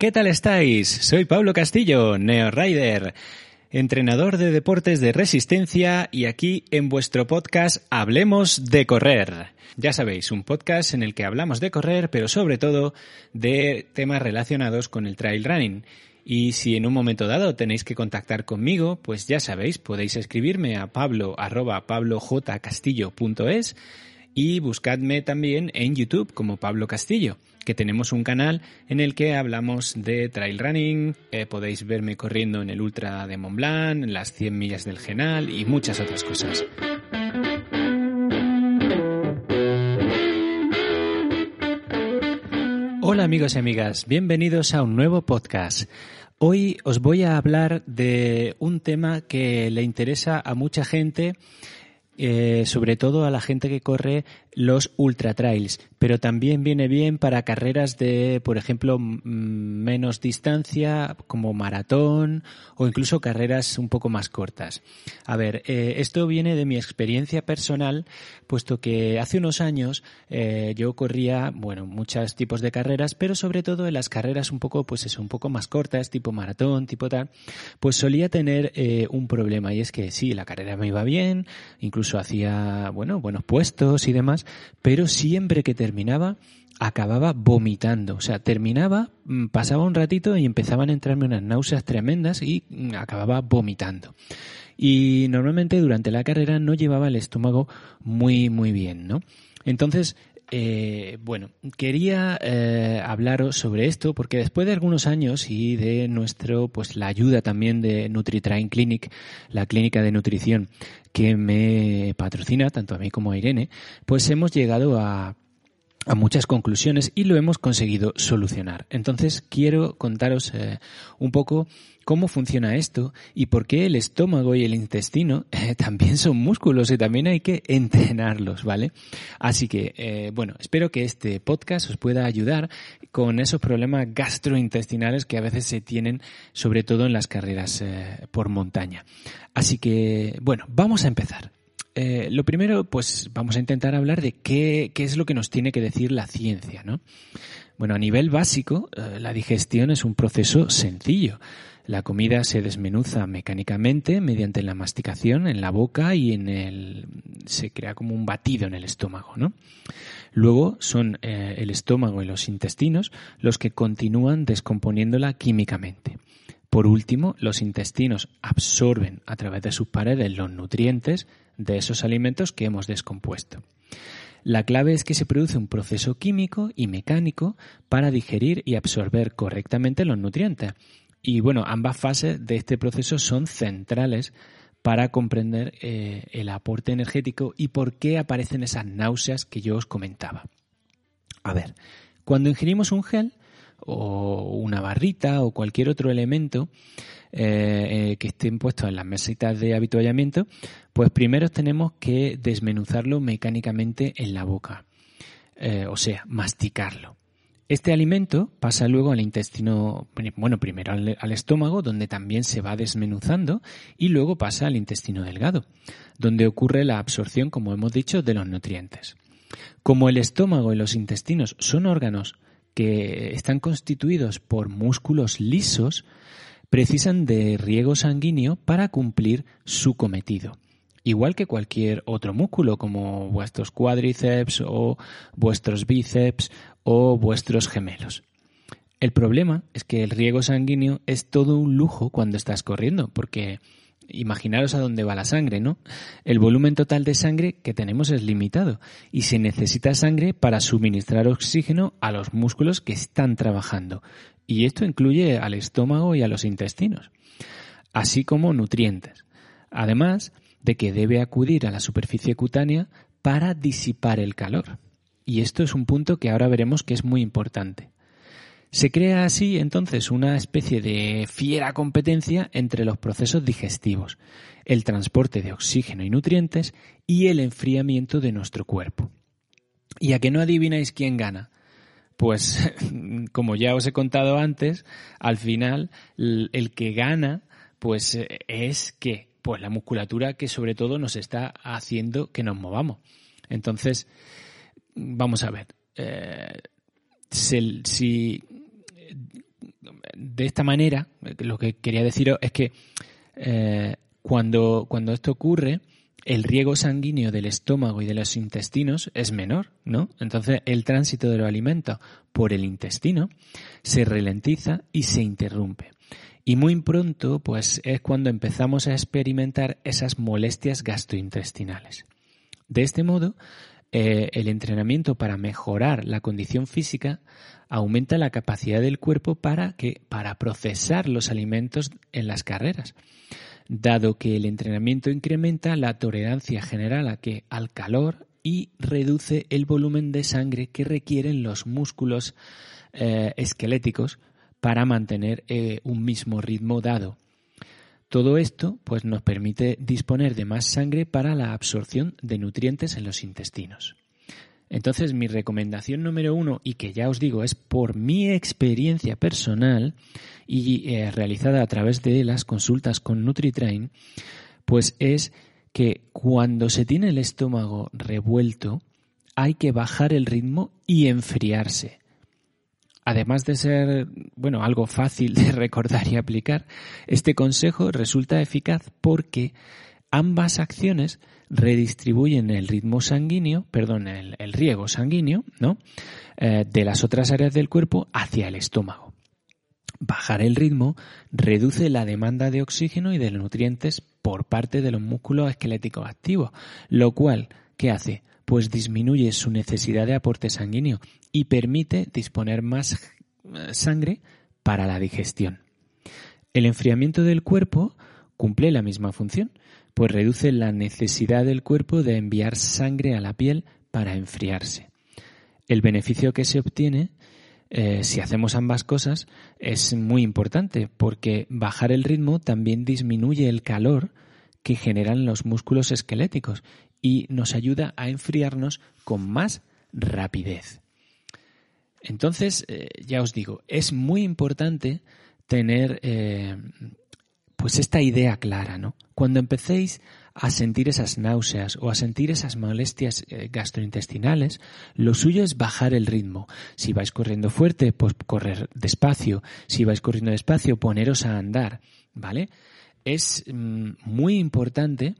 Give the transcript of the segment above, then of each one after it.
¿qué tal estáis? Soy Pablo Castillo, Neo Rider, entrenador de deportes de resistencia y aquí en vuestro podcast Hablemos de correr. Ya sabéis, un podcast en el que hablamos de correr, pero sobre todo de temas relacionados con el trail running. Y si en un momento dado tenéis que contactar conmigo, pues ya sabéis, podéis escribirme a pablo arroba pablojcastillo.es y buscadme también en YouTube como Pablo Castillo que tenemos un canal en el que hablamos de trail running, eh, podéis verme corriendo en el Ultra de Mont Blanc, en las 100 millas del Genal y muchas otras cosas. Hola amigos y amigas, bienvenidos a un nuevo podcast. Hoy os voy a hablar de un tema que le interesa a mucha gente eh, sobre todo a la gente que corre los ultra trails, pero también viene bien para carreras de, por ejemplo, menos distancia, como maratón o incluso carreras un poco más cortas. A ver, eh, esto viene de mi experiencia personal, puesto que hace unos años eh, yo corría, bueno, muchos tipos de carreras, pero sobre todo en las carreras un poco, pues eso, un poco más cortas, tipo maratón, tipo tal, pues solía tener un problema y es que sí, la carrera me iba bien, incluso hacía, bueno, buenos puestos y demás, pero siempre que terminaba acababa vomitando. O sea, terminaba, mm, pasaba un ratito y empezaban a entrarme unas náuseas tremendas y mm, acababa vomitando. Y normalmente durante la carrera no llevaba el estómago muy, muy bien, ¿no? Entonces, eh, bueno, quería eh, hablaros sobre esto porque después de algunos años y de nuestro, pues la ayuda también de NutriTrain Clinic, la clínica de nutrición que me patrocina, tanto a mí como a Irene, pues hemos llegado a a muchas conclusiones y lo hemos conseguido solucionar. Entonces quiero contaros eh, un poco cómo funciona esto y por qué el estómago y el intestino eh, también son músculos y también hay que entrenarlos, ¿vale? Así que, eh, bueno, espero que este podcast os pueda ayudar con esos problemas gastrointestinales que a veces se tienen, sobre todo en las carreras por montaña. Así que, bueno, vamos a empezar. Eh, lo primero, pues vamos a intentar hablar de qué, es lo que nos tiene que decir la ciencia, ¿no? Bueno, a nivel básico, eh, la digestión es un proceso sencillo. La comida se desmenuza mecánicamente mediante la masticación en la boca y en el se crea como un batido en el estómago, ¿no? Luego son eh, el estómago y los intestinos los que continúan descomponiéndola químicamente. Por último, los intestinos absorben a través de sus paredes los nutrientes de esos alimentos que hemos descompuesto. La clave es que se produce un proceso químico y mecánico para digerir y absorber correctamente los nutrientes. Y bueno, ambas fases de este proceso son centrales para comprender eh, el aporte energético y por qué aparecen esas náuseas que yo os comentaba. A ver, cuando ingerimos un gel, o una barrita o cualquier otro elemento eh, eh, que estén puestos en las mesitas de habituallamiento, pues primero tenemos que desmenuzarlo mecánicamente en la boca, eh, o sea, masticarlo. Este alimento pasa luego al intestino, bueno, primero al, al, estómago, donde también se va desmenuzando, y luego pasa al intestino delgado, donde ocurre la absorción, como hemos dicho, de los nutrientes. Como el estómago y los intestinos son órganos que están constituidos por músculos lisos, precisan de riego sanguíneo para cumplir su cometido. Igual que cualquier otro músculo, como vuestros cuádriceps o vuestros bíceps o vuestros gemelos. El problema es que el riego sanguíneo es todo un lujo cuando estás corriendo, porque imaginaros a dónde va la sangre, ¿no? El volumen total de sangre que tenemos es limitado y se necesita sangre para suministrar oxígeno a los músculos que están trabajando. Y esto incluye al estómago y a los intestinos, así como nutrientes. Además de que debe acudir a la superficie cutánea para disipar el calor. Y esto es un punto que ahora veremos que es muy importante. Se crea así entonces una especie de fiera competencia entre los procesos digestivos, el transporte de oxígeno y nutrientes y el enfriamiento de nuestro cuerpo. ¿Y a que no adivináis quién gana? Pues, como ya os he contado antes, al final el que gana, pues es que, pues la musculatura que sobre todo nos está haciendo que nos movamos. Entonces, vamos a ver. Eh, si de esta manera, lo que quería deciros es que eh, cuando, cuando esto ocurre, el riego sanguíneo del estómago y de los intestinos es menor, ¿no? Entonces el tránsito de los alimentos por el intestino se ralentiza y se interrumpe. Y muy pronto, pues es cuando empezamos a experimentar esas molestias gastrointestinales. De este modo, eh, el entrenamiento para mejorar la condición física aumenta la capacidad del cuerpo para que para procesar los alimentos en las carreras, dado que el entrenamiento incrementa la tolerancia general a que al calor y reduce el volumen de sangre que requieren los músculos eh, esqueléticos para mantener eh, un mismo ritmo dado. Todo esto pues, nos permite disponer de más sangre para la absorción de nutrientes en los intestinos. Entonces, mi recomendación número uno, y que ya os digo es por mi experiencia personal y eh, realizada a través de las consultas con NutriTrain, pues es que cuando se tiene el estómago revuelto, hay que bajar el ritmo y enfriarse además de ser, bueno, algo fácil de recordar y aplicar, este consejo resulta eficaz porque ambas acciones redistribuyen el ritmo sanguíneo, perdón, el, riego sanguíneo, ¿no? Eh, de las otras áreas del cuerpo hacia el estómago. Bajar el ritmo reduce la demanda de oxígeno y de nutrientes por parte de los músculos esqueléticos activos, lo cual, ¿qué hace? Pues disminuye su necesidad de aporte sanguíneo y permite disponer más eh, sangre para la digestión. El enfriamiento del cuerpo cumple la misma función, pues reduce la necesidad del cuerpo de enviar sangre a la piel para enfriarse. El beneficio que se obtiene eh, si hacemos ambas cosas es muy importante porque bajar el ritmo también disminuye el calor que generan los músculos esqueléticos y nos ayuda a enfriarnos con más rapidez. Entonces, eh, ya os digo, es muy importante tener eh, pues esta idea clara, ¿no? Cuando empecéis a sentir esas náuseas o a sentir esas molestias eh, gastrointestinales, lo suyo es bajar el ritmo. Si vais corriendo fuerte, pues correr despacio. Si vais corriendo despacio, poneros a andar, ¿vale? Es mm, muy importante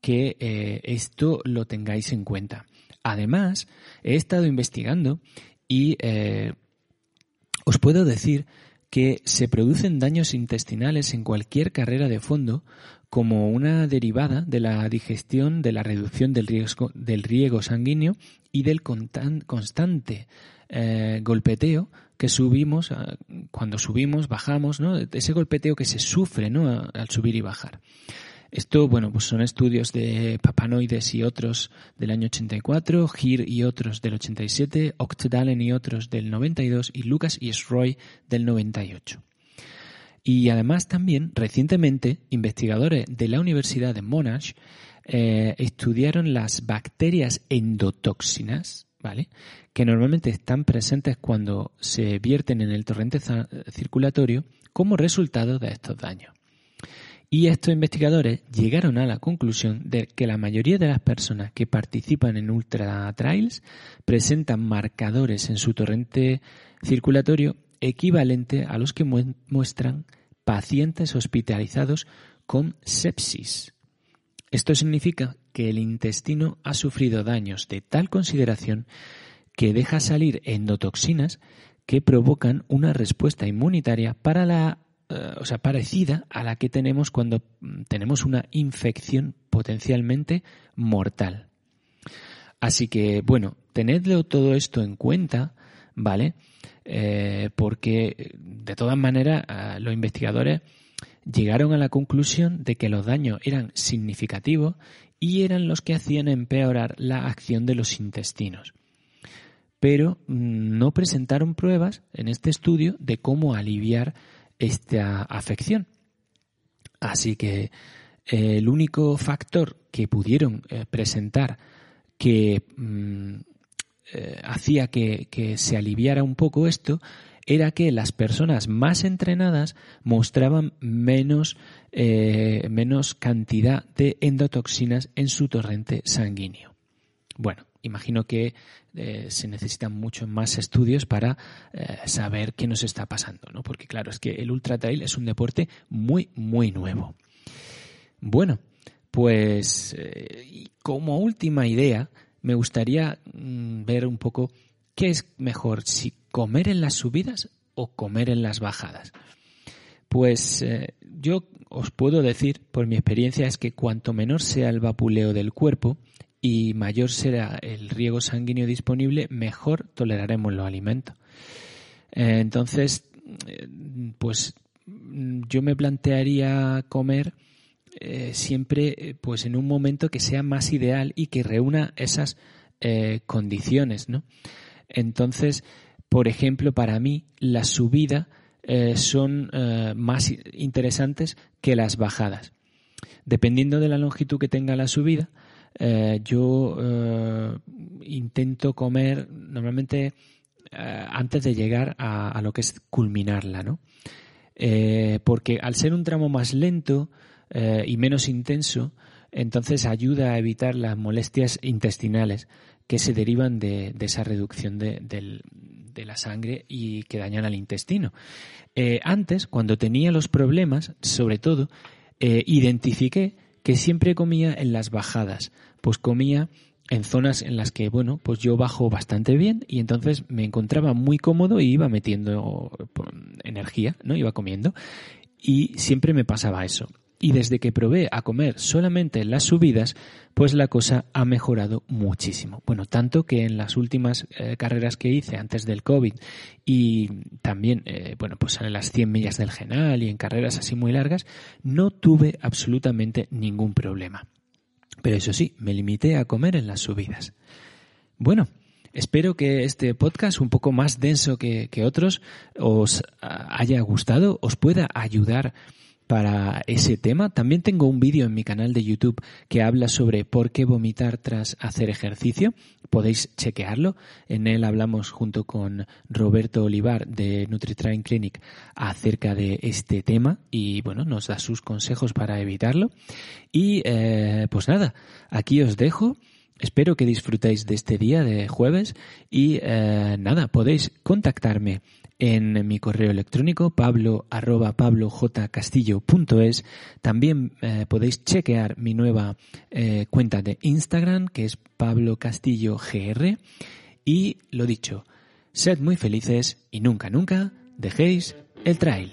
que eh, esto lo tengáis en cuenta. Además, he estado investigando y eh, os puedo decir que se producen daños intestinales en cualquier carrera de fondo como una derivada de la digestión, de la reducción del riego, del riego sanguíneo y del constante eh, golpeteo que subimos cuando subimos, bajamos, ese golpeteo que se sufre al subir y bajar. Esto, bueno, pues son estudios de Papanoides y otros del año 84, Gir y otros del 87, Octedalen y otros del 92 y Lucas y Sroy del 98. Y además también, recientemente, investigadores de la Universidad de Monash eh, estudiaron las bacterias endotóxinas, ¿vale? Que normalmente están presentes cuando se vierten en el torrente circulatorio como resultado de estos daños. Y estos investigadores llegaron a la conclusión de que la mayoría de las personas que participan en ultra trails presentan marcadores en su torrente circulatorio equivalente a los que muestran pacientes hospitalizados con sepsis. Esto significa que el intestino ha sufrido daños de tal consideración que deja salir endotoxinas que provocan una respuesta inmunitaria para la o sea, parecida a la que tenemos cuando mm, tenemos una infección potencialmente mortal. Así que, bueno, tenedlo todo esto en cuenta, ¿vale? Eh, porque, de todas maneras, los investigadores llegaron a la conclusión de que los daños eran significativos y eran los que hacían empeorar la acción de los intestinos. Pero mm, no presentaron pruebas en este estudio de cómo aliviar esta afección. Así que eh, el único factor que pudieron eh, presentar que mm, eh, hacía que, se aliviara un poco esto era que las personas más entrenadas mostraban menos, menos cantidad de endotoxinas en su torrente sanguíneo. Bueno, imagino que eh, se necesitan muchos más estudios para eh, saber qué nos está pasando, ¿no? Porque claro, es que el ultra trail es un deporte muy, muy nuevo. Bueno, pues eh, como última idea, me gustaría mm, ver un poco qué es mejor, si comer en las subidas o comer en las bajadas. Pues yo os puedo decir, por mi experiencia, es que cuanto menor sea el vapuleo del cuerpo, y mayor será el riego sanguíneo disponible, mejor toleraremos los alimentos. Eh, entonces, eh, pues yo me plantearía comer eh, siempre pues en un momento que sea más ideal y que reúna esas condiciones, ¿no? Entonces, por ejemplo, para mí la subida son más interesantes que las bajadas. Dependiendo de la longitud que tenga la subida, eh, yo eh, intento comer normalmente eh, antes de llegar a, lo que es culminarla, ¿no? porque al ser un tramo más lento y menos intenso, entonces ayuda a evitar las molestias intestinales que se derivan de, esa reducción de, de, la sangre y que dañan al intestino. antes, cuando tenía los problemas, sobre todo, identifiqué que siempre comía en las bajadas, pues comía en zonas en las que, bueno, pues yo bajo bastante bien y entonces me encontraba muy cómodo y iba metiendo energía, ¿no? Iba comiendo y siempre me pasaba eso. Y desde que probé a comer solamente en las subidas, pues la cosa ha mejorado muchísimo. Bueno, tanto que en las últimas eh, carreras que hice antes del COVID y también, eh, bueno, pues en las 100 millas del Genal y en carreras así muy largas, no tuve absolutamente ningún problema. Pero eso sí, me limité a comer en las subidas. Bueno, Espero que este podcast, un poco más denso que, que, otros, os haya gustado, os pueda ayudar para ese tema. También tengo un vídeo en mi canal de YouTube que habla sobre por qué vomitar tras hacer ejercicio. Podéis chequearlo. En él hablamos junto con Roberto Olivar de NutriTrain Clinic acerca de este tema y bueno, nos da sus consejos para evitarlo. Y eh, pues nada, aquí os dejo. Espero que disfrutéis de este día de jueves y eh, nada, podéis contactarme en mi correo electrónico pablo arroba pablojcastillo.es. También eh, podéis chequear mi nueva eh, cuenta de Instagram que es Pablo Castillo GR. Y lo dicho, sed muy felices y nunca, nunca dejéis el trail.